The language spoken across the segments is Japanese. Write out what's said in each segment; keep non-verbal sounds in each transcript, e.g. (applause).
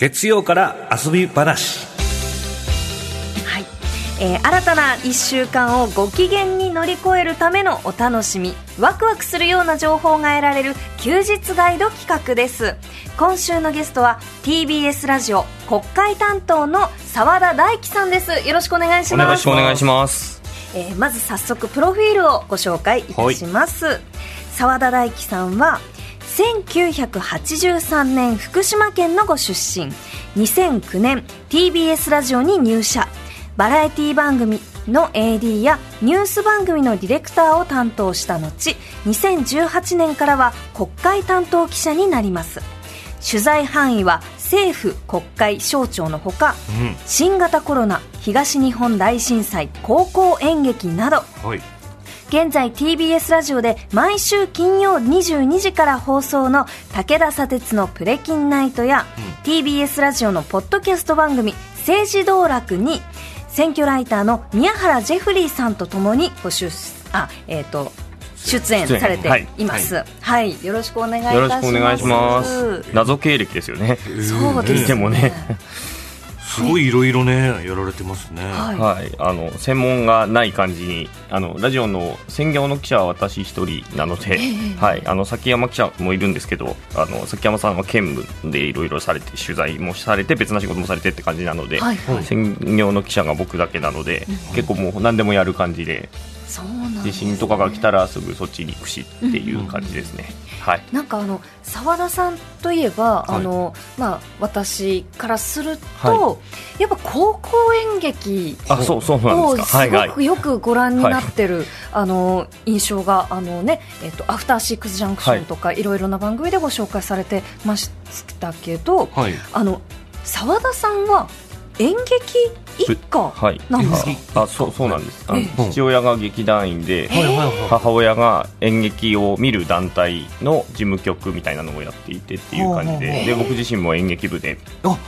月曜から遊び話。はい、えー新たな1週間をご機嫌に乗り越えるためのお楽しみワクワクするような情報が得られる休日ガイド企画です。今週のゲストは TBS ラジオ国会担当の澤田大樹さんです。よろしくお願いしお願いします。お願いします。えーまず早速プロフィールをご紹介いたします。澤田大樹さんは1983年福島県のご出身。2009年 TBS ラジオに入社。バラエティ番組の AD やニュース番組のディレクターを担当した後2018年からは国会担当記者になります。取材範囲は政府国会省庁のほか、うん。新型コロナ東日本大震災高校演劇など。はい現在 TBS ラジオで毎週金曜22時から放送の武田砂鉄のプレキンナイトや、TBS ラジオのポッドキャスト番組政治道楽に選挙ライターの宮原ジェフリーさんとともにご出あえっ、と出演されています。はい、よろしくお願いいたしよろます。しくお願いします。謎経歴ですよね。そうですね。でもねすごいいろいろねやられてますね。はい。はい、あの専門がない感じにあのラジオの専業の記者は私一人なので、はい、あの崎山記者もいるんですけどあの崎山さんは兼務でいろいろされて取材もされて別な仕事もされてって感じなので、はい。はい専業の記者が僕だけなので、結構もう何でもやる感じで地震とかが来たらすぐそっちに行くしっていう感じですね。はい。なんかあの澤田さんといえば、はい。あのまあ私からすると、はやっぱ高校演劇あそうそうなんをですごくよくご覧になってる、あの印象があのねえっとアフターシックスジャンクションとか、い、ろいろな番組でご紹介されてましたけど、はい。あの澤田さんは演劇一家はい。なんですか？あ、あそうそうなんです。あのええ父親が劇団員で、はいはいはい母親が演劇を見る団体の事務局みたいなのをやっていてっていう感じで、うで僕自身も演劇部で、あ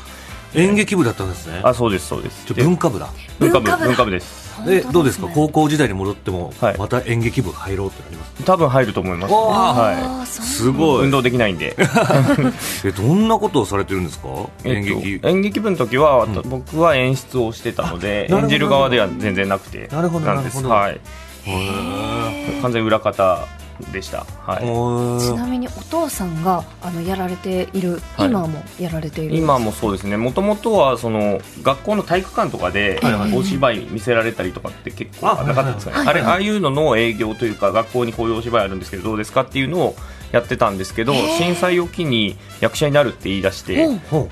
演劇部だったんですねあ、そうですそうです。ちょで文化部だ文化部文化部です。でどうですか？高校時代に戻ってもはい。また演劇部入ろうってなります？多分入ると思います。はあーそうすごい。運い動できないんで。(laughs) えどんなことをされてるんですか？演えっと劇。演劇部の時は、うん。僕は演出をしてたので演じる側では全然なくてなるほどなんです。なるほど。はい。へ完全裏方でした。はい。ー。ちなみにお父さんがあのやられている、はい。今もやられている。今もそうですね。もともとはその学校の体育館とかでお芝居見せられたりとかって結構あなかったですかね、あれああいうのの営業というか学校にこういうお芝居あるんですけどどうですかっていうのをやってたんですけど震災を機に役者になるって言い出して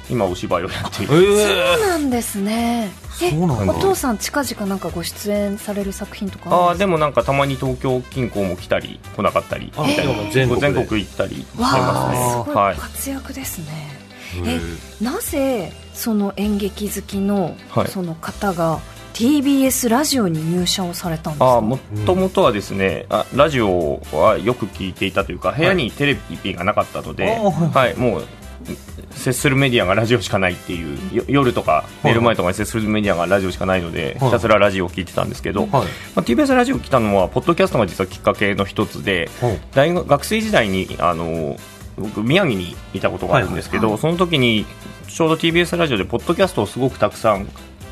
今お芝居をやっていえるー。そうなんですね。えそうなんだ。お父さん近々なんかご出演される作品とかあでもなんかたまに東京近郊も来たり来なかったりあみたいなでも全国で。全国行ったりしてわますね。あすごはい。い活躍ですね、へー。なぜその演劇好きの、はい。その方が TBS ラジオに入社をされたんですもともとはですね、あラジオはよく聞いていたというか部屋にテレビがなかったので、あー。はいもう接するメディアがラジオしかないっていうよ夜とか寝る前とかに接するメディアがラジオしかないので、はい。ひたすらラジオを聞いてたんですけど、はい。まあ、TBS ラジオ来たのはポッドキャストが実はきっかけの一つで大学学生時代にあの僕宮城にいたことがあるんですけど、はい。はい。その時にちょうど TBS ラジオでポッドキャストをすごくたくさん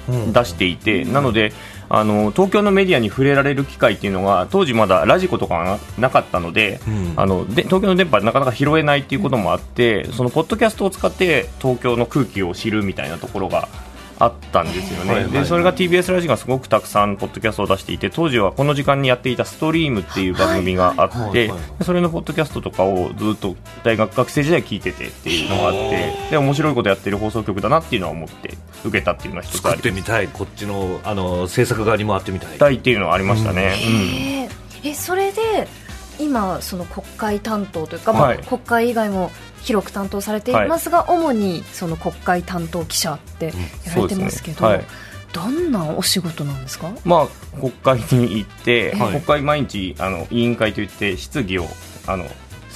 出していて、なのであの東京のメディアに触れられる機会っていうのが当時まだラジコとかがなかったので、うん。あので東京の電波でなかなか拾えないっていうこともあって、そのポッドキャストを使って東京の空気を知るみたいなところがあったんですよね、はいはいでそれが TBS ラジオがすごくたくさんポッドキャストを出していて当時はこの時間にやっていたストリームっていう番組があって、はいはいはい。それのポッドキャストとかをずっと大学学生時代聞いててっていうのがあってで面白いことやってる放送局だなっていうのは思って受けたっていうのは一つあります作って。みたいこっちのあの制作側に回ってみたいたいっていうのはありましたね。へーえそれで今その国会担当というか、まあはい。国会以外も広く担当されていますが、主にその国会担当記者ってやられてますけど、そうですね。どんなお仕事なんですか？まあ、国会に行って、はい。国会毎日あの委員会といって質疑をあの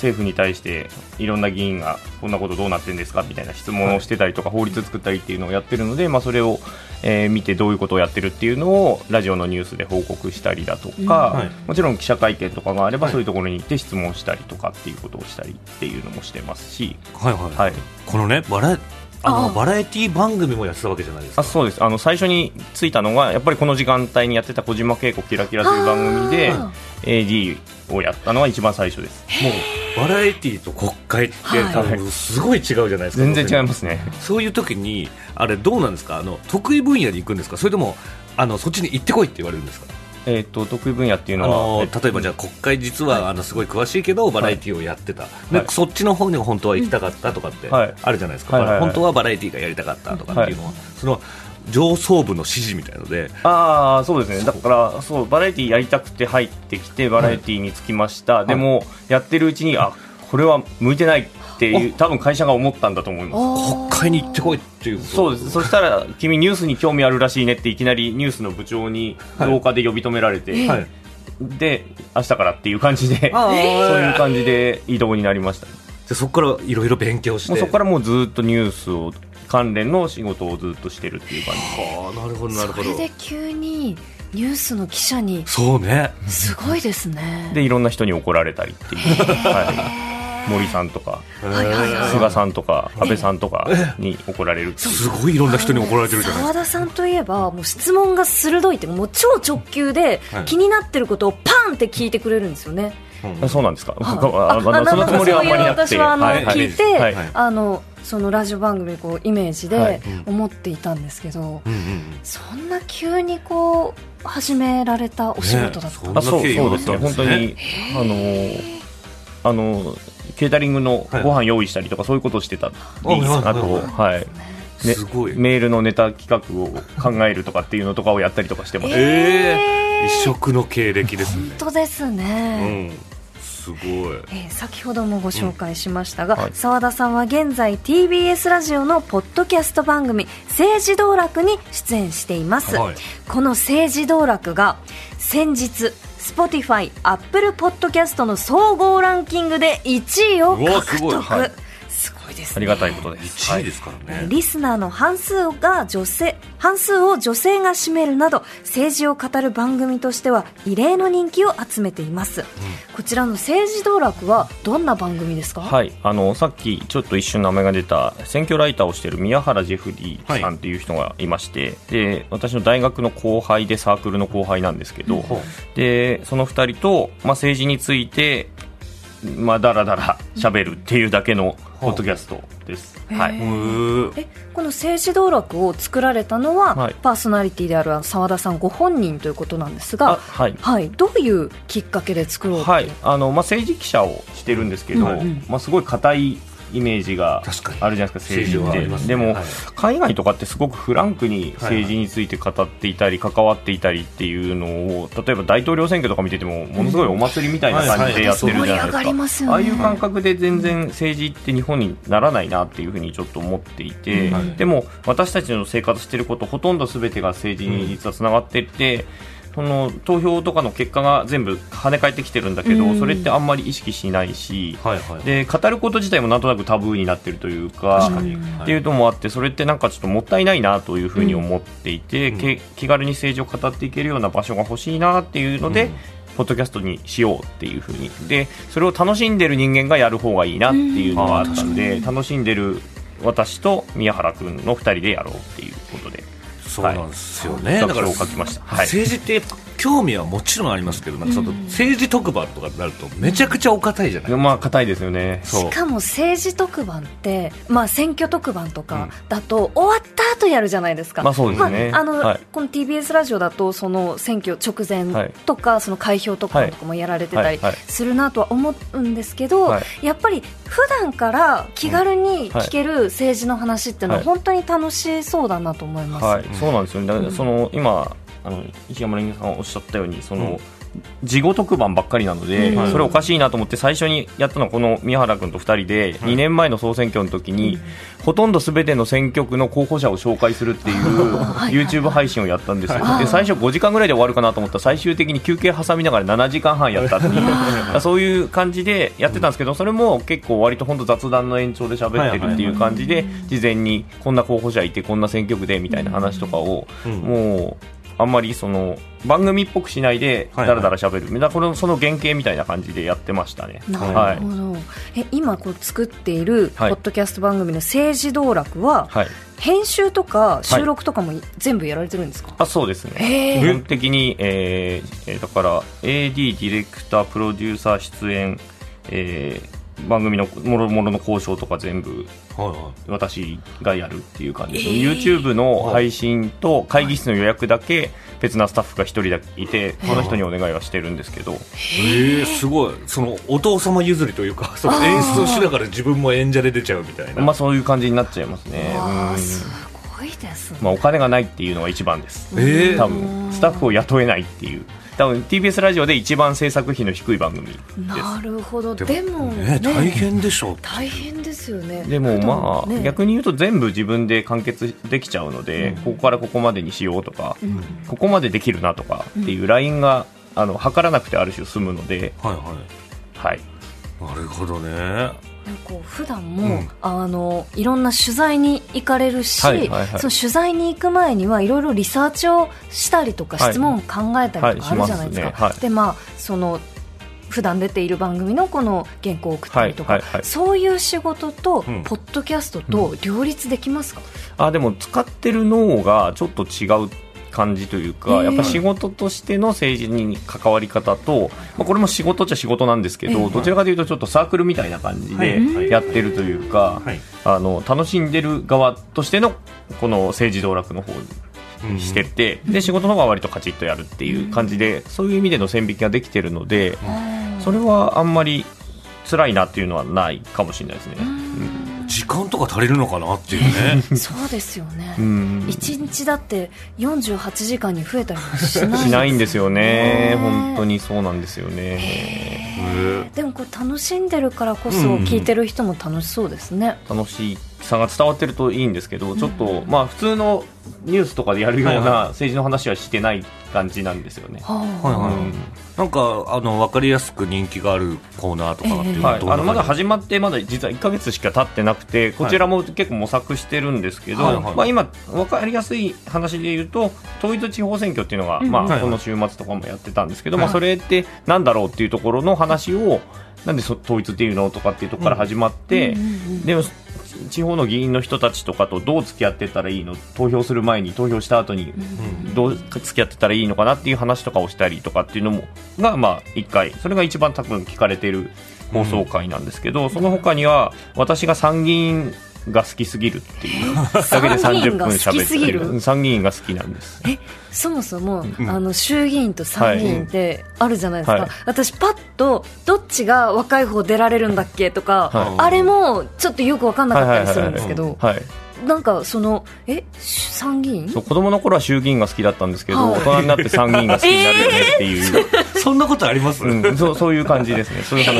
政府に対していろんな議員がこんなことどうなってるんですか？みたいな質問をしてたりとか、法律作ったりっていうのをやってるので、まあ、それを、えー見てどういうことをやってるっていうのをラジオのニュースで報告したりだとか、もちろん記者会見とかがあれば、はい。そういうところに行って質問したりとかっていうことをしたりっていうのもしてますし、はいはい、はい、このねバラあのあバラエティ番組もやってたわけじゃないですか。あそうです。あの最初についたのがやっぱりこの時間帯にやってた小島慶子キラキラという番組であ AD をやったのが一番最初です。もうバラエティと国会ってはい。多分すごい違うじゃないですか、全然違いますね。そういう時にあれどうなんですか？あの得意分野に行くんですか？それともあのそっちに行ってこいって言われるんですか？えっと得意分野っていうあのはの例えばじゃあ国会実は、あのすごい詳しいけどバラエティをやってた、ではい。そっちの方に本当は行きたかったとかってはい。あるじゃないですか、はいはいはい。本当はバラエティがやりたかったとかっていうのは、その上層部の指示みたいので。ああそうですね。だからそうバラエティやりたくて入ってきてバラエティにつきました、でもやってるうちにあこれは向いてないっていう多分会社が思ったんだと思います。国会に行ってこいっていうこと？そうです。そしたら君ニュースに興味あるらしいねっていきなりニュースの部長に廊下で呼び止められて、はい。で明日からっていう感じであそうーいう感じで移動になりました。じゃあそこからいろいろ勉強して。そこからもうずっとニュースを関連の仕事をずっとしてるっていう感じああなるほどなるほど。それで急にニュースの記者にそうね。すごいですね。でいろんな人に怒られたりっていう、はい、森さんとかはいはいはい。菅さんとか安倍さんとかに怒られるすごいいろんな人に怒られてるじゃない。澤田さんといえばもう質問が鋭いっていうかもう超直球ではい。気になってることをパンって聞いてくれるんですよね、あそうなんですか、はい。ああそのつもりはあんまりなくてそういう私はあの、はいはい。聞いて、はい。あのそのラジオ番組こうイメージはでい。思っていたんですけど、うんうんうん。そんな急にこう始められたお仕事だった、ねあそうそうですね。そんな経緯があったんですね。本当にあのあのケータリングのご飯用意したりとかそういうことをしてたり、はいあと、はい。ねすごい。メールのネタ企画を考えるとかっていうのとかをやったりとかしてます、ええ異色の経歴ですね。本当ですうね、ん。すごい。えー先ほどもご紹介しましたがうん。はい。澤、田さんは現在 TBS ラジオのポッドキャスト番組「政治道楽」に出演しています、はい。この政治道楽が先日 Spotify、Apple Podcast の総合ランキングで1位を獲得。ごいですね。ありがたいことです。1位ですからね、リスナーの半数が女性半数を女性が占めるなど政治を語る番組としては異例の人気を集めています、こちらの政治道楽はどんな番組ですか、はい、あのさっきちょっと一瞬名前が出た選挙ライターをしている宮原ジェフリーさんという人がいまして、で私の大学の後輩でサークルの後輩なんですけど、ほでその2人と、まあ、政治について、まあ、だらだら喋るっていうだけのポッドキャストです。はい。えこの政治道楽を作られたのは、はい。パーソナリティである澤田さんご本人ということなんですあが、はい。はい、どういうきっかけで作ろうはい。あのまあ、政治記者をしてるんですけど、うんうん。まあ、すごい硬いイメージがあるじゃないですか政治って。ね。でも、はい。海外とかってすごくフランクに政治について語っていたり関わっていたりっていうのを例えば大統領選挙とか見ててもものすごいお祭りみたいな感じでやってるじゃないですか。ああいう感覚で全然政治って日本にならないなっていうふうにちょっと思っていて、うん。はい。でも私たちの生活してることほとんど全てが政治に実はつながっていって、その投票とかの結果が全部跳ね返ってきてるんだけど、うん。それってあんまり意識しないし、はいはい。で語ること自体もなんとなくタブーになってるというかっていうのもあってそれってなんかちょっともったいないなというふうに思っていて、うん。け気軽に政治を語っていけるような場所が欲しいなっていうので、うん。ポッドキャストにしようっていうふうに。でそれを楽しんでる人間がやる方がいいなっていうのがあったんで、楽しんでる私と宮原君の2人でやろうっていうことでそうなんですよね、だからを書きました、はい、政治って興味はもちろんありますけどなんかその政治特番とかになるとめちゃくちゃお堅いじゃない、まあ硬いですよね。しそう。かも政治特番って、まあ、選挙特番とかだと、終わった後やるじゃないですか、まあそうですね。まああのはいこの TBS ラジオだとその選挙直前はい。とか、その開票特番とかもやられてたりはい。はい。するなとは思うんですけど、はい。やっぱり普段から気軽に聞ける政治の話っていうのははい。本当に楽しそうだなと思います。はい、そうなんですよね。だからうんその今あの石山さんがおっしゃったようにその、事後特番ばっかりなので、うん。それおかしいなと思って最初にやったのはこの宮原君と2人で、2年前の総選挙の時に、ほとんどすべての選挙区の候補者を紹介するっていう (laughs) はい。YouTube 配信をやったんですよ、はい。で最初5時間ぐらいで終わるかなと思ったら最終的に休憩挟みながら7時間半やったっていうそういう感じでやってたんですけどそれも結構割と本当雑談の延長で喋ってるっていう感じで事前にこんな候補者いてこんな選挙区でみたいな話とかをうん。もうあんまりその番組っぽくしないではいだらだら喋る、だからこのその原型みたいな感じでやってましたね。なるほど、え今こう作っているポはい。ッドキャスト番組の政治道楽は、はい。編集とか収録とかも全部やられてるんですか、あそうですね。へー。基本的に、えーえーだから AD ディレクタープロデューサー出演、えー番組のもろもろの交渉とか全部はいは私がやるっていう感じで。す、えー。YouTube の配信と会議室の予約だけ別なスタッフが一人だけいてその人にお願いはしてるんですけど。いえー、すごい。そのお父様譲りというか (laughs) その演出をしながら自分も演者で出ちゃうみたいな、まあそういう感じになっちゃいますね。うん。わあすごいですね、まあ、お金がないっていうのが一番です。えー。多分。スタッフを雇えないっていう多分 TBS ラジオで一番制作費の低い番組です。なるほど。でもね大変でしょう。大変ですよね。でもまあ、ね。逆に言うと全部自分で完結できちゃうので、ここからここまでにしようとか、うん。ここまでできるなとかっていうラインが、あの測らなくてある種済むので、はいははい、い。なるほどねこう普段も、うん。あのいろんな取材に行かれるし、はいはいはい。その取材に行く前にはいろいろリサーチをしたりとか、はい。質問を考えたりとかあるじゃないですか、はいしますね。はい。でまあその普段出ている番組のこの原稿を送ったりとか、はいはいはい。そういう仕事と、うん。ポッドキャストと両立できますか、あでも使ってる脳がちょっと違う感じというか、えーやっぱ仕事としての政治に関わり方と、まあ、これも仕事っちゃ仕事なんですけど、えーどちらかというとちょっとサークルみたいな感じではい。やってるというか、はい。あの楽しんでる側としてのこの政治道楽の方うん。にしてて、で仕事の方が割とカチッとやるっていう感じで、そういう意味での線引きができてるので、それはあんまり辛いなっていうのはないかもしれないですね。時間とか足りるのかなっていうね。(laughs) そうですよね、うん。一日だって48時間に増えたりもしないしないんですよね。ね、本当にそうなんですよね。へでもこれ楽しんでるからこそ聞いてる人も楽しそうですね、楽しさが伝わってるといいんですけど、ちょっと、まあ、普通のニュースとかでやるようはいはいな政治の話はしてない感じなんですよね。ははいはい。うん。なんかあの分かりやすく人気があるコーナーとかっていうのは、はい。どんなあのまだ始まってまだ実は1か月しか経ってなくてこちらも結構模索してるんですけど、はいはい。まあ、今分かりやすい話で言うと統一地方選挙っていうのが、うん。まあ、はいはい。この週末とかもやってたんですけど、はい。まあ、それってなんだろうっていうところの話をなんでそ統一っていうの？とかっていうところから始まって、でも地方の議員の人たちとかとどう付き合ってったらいいの？投票する前に投票した後にうん。どう付き合ってたらいいのかなっていう話とかをしたりとかっていうのもがまあ1回。それが一番多分聞かれてる放送回なんですけど、その他には私が参議院が好きすぎるっていう。だけで参議院30が好分喋ってる。る？参議院が好きなんです。え？そもそも、うん。あの衆議院と参議院ってあるじゃないですか、はい私パッとどっちが若い方出られるんだっけとか、はいあれもちょっとよく分かんなかったりするんですけどはいなんかそのえ参議院？そう子供の頃は衆議院が好きだったんですけど、はい。大人になって参議院が好きになるよねっていう、(laughs) そんなことあります、うん、そうそういう感じですね。そういう話、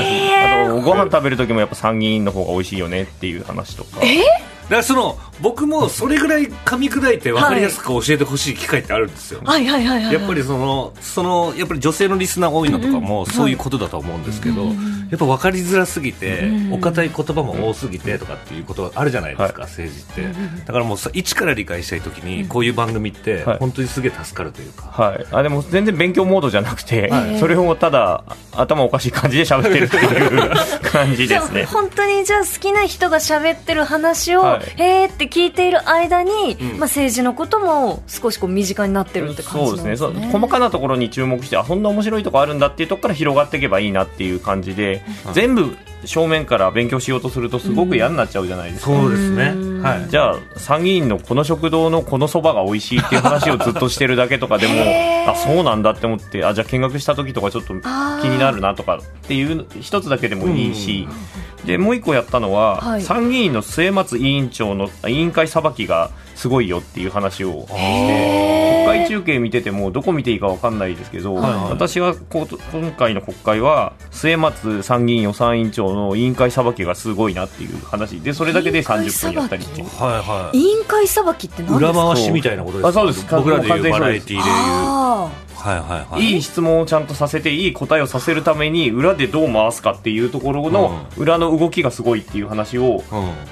あとご飯食べる時もやっぱ参議院の方が美味しいよねっていう話とか。だからその僕もそれぐらい噛み砕いて分かりやすく教えてほしい機会ってあるんですよ、はいはいはいはいやっぱりそのそのやっぱり女性のリスナー多いのとかもそういうことだと思うんですけど、やっぱ分かりづらすぎて、うんお堅い言葉も多すぎてとかっていうことがあるじゃないですか、政治って、だからもうさ一から理解したいときにこういう番組ってはい。本当にすげえ助かるというか、はい、あでも全然勉強モードじゃなくて、はい。それをただ頭おかしい感じで喋ってるっていう感じですね。本当にじゃあ好きな人が喋ってる話を、はい。へーって聞いている間に、うん。まあ、政治のことも少しこう身近になってるって感じそうですね。細かなところに注目してあそんな面白いとこあるんだっていうところから広がっていけばいいなっていう感じで、全部正面から勉強しようとするとすごく嫌になっちゃうじゃないですか、そうですね。うん。はい。じゃあ参議院のこの食堂のこのそばが美味しいっていう話をずっとしてるだけとかでもあそうなんだって思ってあじゃあ見学した時とかちょっと気になるなとかっていう一つだけでもいいし、でもう一個やったのは、はい。参議院の末松委員長のあ委員会裁きがすごいよっていう話をして国会中継見ててもどこ見ていいか分かんないですけど、はい。はい私はこう今回の国会は末松参議院予算委員長の委員会裁きがすごいなっていう話。でそれだけで30分やったりっていう。はいはい。委員会裁きって何です裏か回しみたいなことですか？あそうです。僕らでいうバラエティーでいう。あはいはいはい。いい質問をちゃんとさせていい答えをさせるために裏でどう回すかっていうところの裏の動きがすごいっていう話を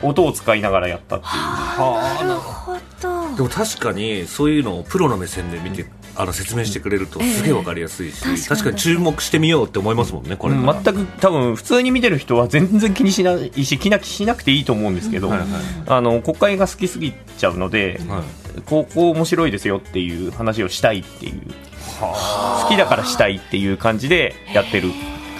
うん。音を使いながらやったっていう。あなるほど。でも確かにそういうのをプロの目線で見てあの説明してくれるとええすげえわかりやすいし、確かに。確かに注目してみようって思いますもんね、これうん。全く多分普通に見てる人は全然気にしないし気なしなくていいと思うんですけど、はいはい。あの国会が好きすぎちゃうので、はい。こうこう面白いですよっていう話をしたいっていう好きだからしたいっていう感じでやってる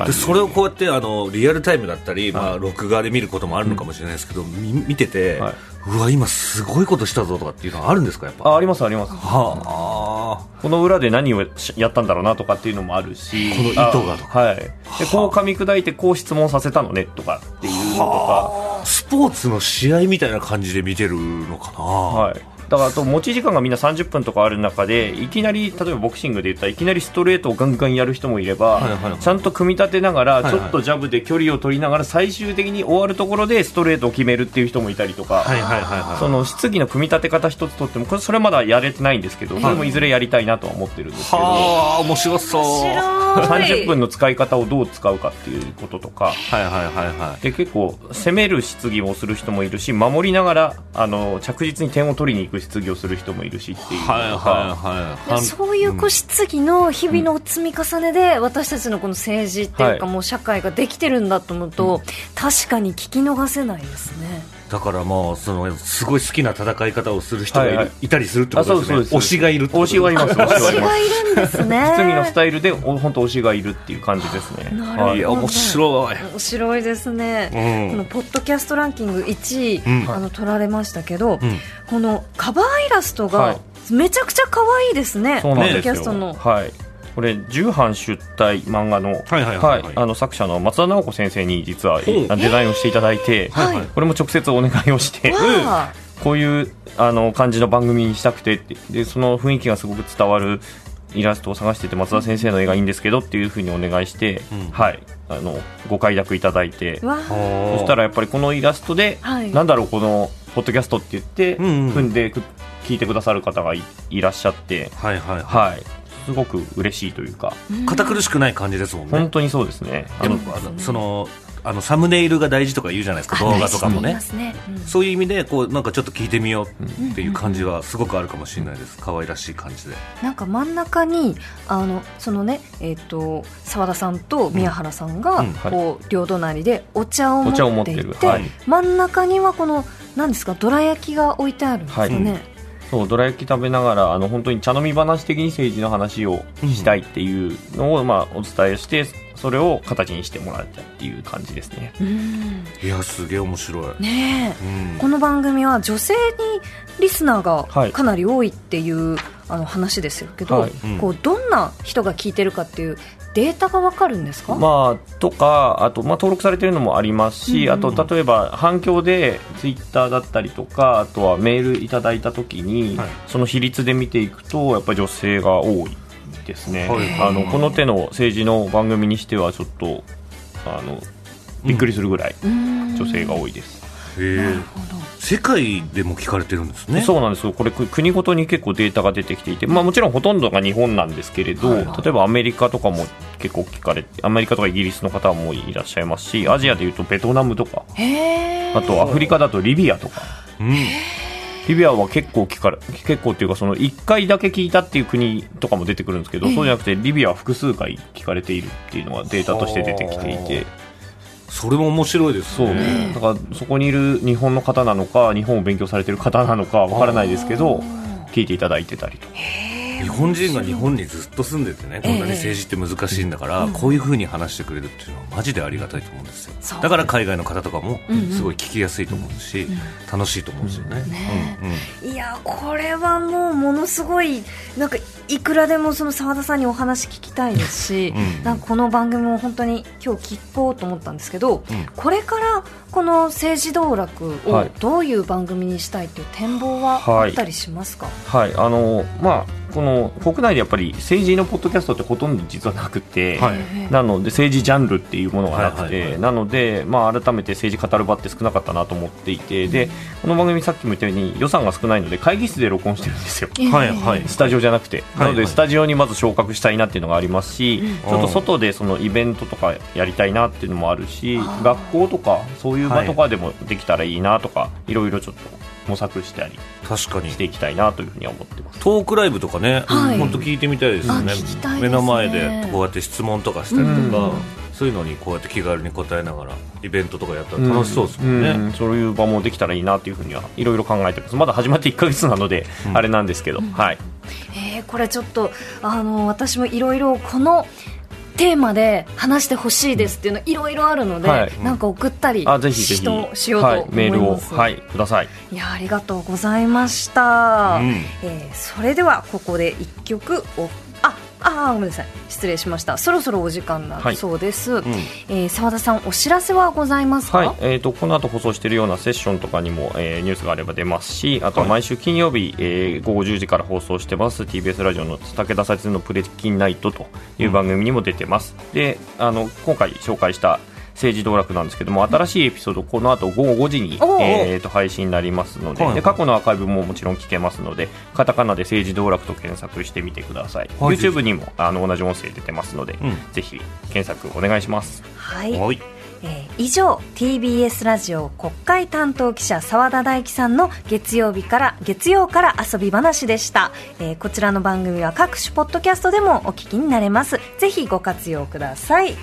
でそれをこうやってあのリアルタイムだったり、まあ、録画で見ることもあるのかもしれないですけど、み見てて、はい。うわ今すごいことしたぞとかっていうのはあるんですか？やっぱ。あありますあります。はこの裏で何をしやったんだろうなとかっていうのもあるし。この意図がとあはい。でこう噛み砕いてこう質問させたのねとかっていうのとか。あ。スポーツの試合みたいな感じで見てるのかな、はいだからあと持ち時間がみんな30分とかある中でいきなり例えばボクシングで言ったらいきなりストレートをガンガンやる人もいれば、はいはいはい。ちゃんと組み立てながらいはい。ちょっとジャブで距離を取りながら最終的に終わるところでストレートを決めるっていう人もいたりとか、はいはいはいはい。その質疑の組み立て方一つとってもこれそれまだやれてないんですけどそれもいずれやりたいなとは思ってるんですけど。はあ面白そう。面白い。30分の使い方をどう使うかっていうこととかはいはいはいはい。で結構攻める質疑をする人もいるし守りながらあの着実に点を取りに行く質疑をする人もいるしっていう、そういうこう質疑の日々の積み重ねで私たちのこの政治っていうかもう社会ができてるんだと思うと確かに聞き逃せないですね。だからもうそのすごい好きな戦い方をする人がい,、はいはい。いたりするってことですね。あそうですそうです。推しがいるってこと推しはいます推しはいます。推しがいるんですね。質疑のスタイルでお本当推しがいるっていう感じですね。なるほど。はいいや面白い。面白いですね。うん。このポッドキャストランキング1位、うん。あの取られましたけど、ん。このカバーイラストがはい。めちゃくちゃ可愛いですね。そうなんですよ。ポッドキャストの。はいこれ重版出題漫画の,、はいはいはいはい。あの作者の松田直子先生に実はデザインをしていただいて、はい。はい。これも直接お願いをして、こういうあの感じの番組にしたくてってでその雰囲気がすごく伝わるイラストを探してて松田先生の絵がいいんですけどっていうふうにお願いして、うん。はい。あのご快諾いただいて。そしたらやっぱりこのイラストで、はい。なんだろうこのポッドキャストって言って、うんうん。踏んでく聞いてくださる方がいいらっしゃって。はいはいははいすごく嬉しいというか。い堅苦しくない感じですもんね。本当にそうですね。あのでもあのそのあのサムネイルが大事とか言うじゃないですか動画とかもね。そういう意味でこうなんかちょっと聞いてみようっていう感じはすごくあるかもしれないです。可愛らしい感じで。なんか真ん中にあのそのねえっ、と澤田さんと宮原さんが、うん。はい。こう両隣でお茶を持っいてってはい。真ん中にはこの何ですかどら焼きが置いてあるんですよね、そうどら焼き食べながらあの本当に茶飲み話的に政治の話をしたいっていうのを、まあ、お伝えしてそれを形にしてもらったっていう感じですね。うん。いやすげえ面白い、ねえ。うん。この番組は女性にリスナーはい。がかなり多いっていう、あの話ですけど、はい。うん。こうどんな人が聞いてるかっていうデータがわかるんですか、まあ、とかあと、まあ、登録されてるのもありますし、うんうんあと例えば反響でツイッターだったりとかあとはメールいただいた時に、はい。その比率で見ていくとやっぱり女性が多いですね、はい。あのこの手の政治の番組にしてはちょっとあのびっくりするぐらいうん。女性が多いです。へえなるほど世界でも聞かれてるんですね。そうなんですよ。これく国ごとに結構データが出てきていて、まあ、もちろんほとんどが日本なんですけれど、はい例えばアメリカとかも結構聞かれてアメリカとかイギリスの方もいらっしゃいますしアジアでいうとベトナムとかあとアフリカだとリビアとか。うん。リビアは結構聞かれ結構っていうかその1回だけ聞いたっていう国とかも出てくるんですけど、そうじゃなくてリビアは複数回聞かれているっていうのがデータとして出てきていてそれも面白いですそうね。だからそこにいる日本の方なのか日本を勉強されてる方なのかわからないですけど聞いていただいてたりと。か日本人が日本にずっと住んでてねこんなに政治って難しいんだから、こういうふうに話してくれるっていうのはマジでありがたいと思うんですよ。だから海外の方とかもうんうんすごい聞きやすいと思うし、楽しいと思うんですよね、ねうんうん。いやこれはもうものすごいなんかいくらでもその澤田さんにお話聞きたいですし、うん。なんかこの番組も本当に今日聞こうと思ったんですけど、うん。これからこの政治道楽をはい。どういう番組にしたいっていう展望はあったりしますか、はい。あのまあこの国内でやっぱり政治のポッドキャストってほとんど実はなくて、はい。なので政治ジャンルっていうものがなくて、はいはいはいなので、まあ、改めて政治語る場って少なかったなと思っていてでこの番組さっきも言ったように予算が少ないので会議室で録音してるんですよ。はいはい。(laughs) スタジオじゃなくて、はいなのでスタジオにまず昇格したいなっていうのがありますし、ちょっと外でそのイベントとかやりたいなっていうのもあるし、学校とかそういう場とかでもできたらいいなとか、いろいろちょっと模索したり確かに。していきたいなというふうには思ってます。トークライブとかね、はい。本当聞いてみたいですよね。ね。目の前でこうやって質問とかしたりとか、うん。そういうのにこうやって気軽に答えながらイベントとかやったら楽しそうですもんね、うん。そういう場もできたらいいなというふうにはいろいろ考えてます。まだ始まって1か月なので、うん。あれなんですけど、はい。えーこれちょっとあの私もいろいろこのテーマで話してほしいですっていうのいろいろあるので、はい。なんか送ったりあぜひぜひ。しようとはい、思メールを、はい、ください。いやありがとうございました、うん。えーそれではここで一曲おああーごめんなさい。失礼しました。そろそろお時間だはい。そうです、うん。えー澤田さんお知らせはございますか、はい、えー、とこの後放送しているようなセッションとかにも、えーニュースがあれば出ますしあとは毎週金曜日、えー午後10時から放送してます TBS ラジオの武田さつのプレキンナイトという番組にも出てます、であの今回紹介した政治道楽なんですけども新しいエピソードこの後午後5時に、えー、と配信になりますので,、はいで過去のアーカイブももちろん聞けますのでカタカナで政治道楽と検索してみてください、はい。YouTube にもあの同じ音声出てますので、うん。ぜひ検索お願いします。はい。はい。えー以上 TBS ラジオ国会担当記者澤田大樹さんの月曜日から月曜から遊び話でした、えーこちらの番組は各種ポッドキャストでもお聞きになれます。ぜひご活用ください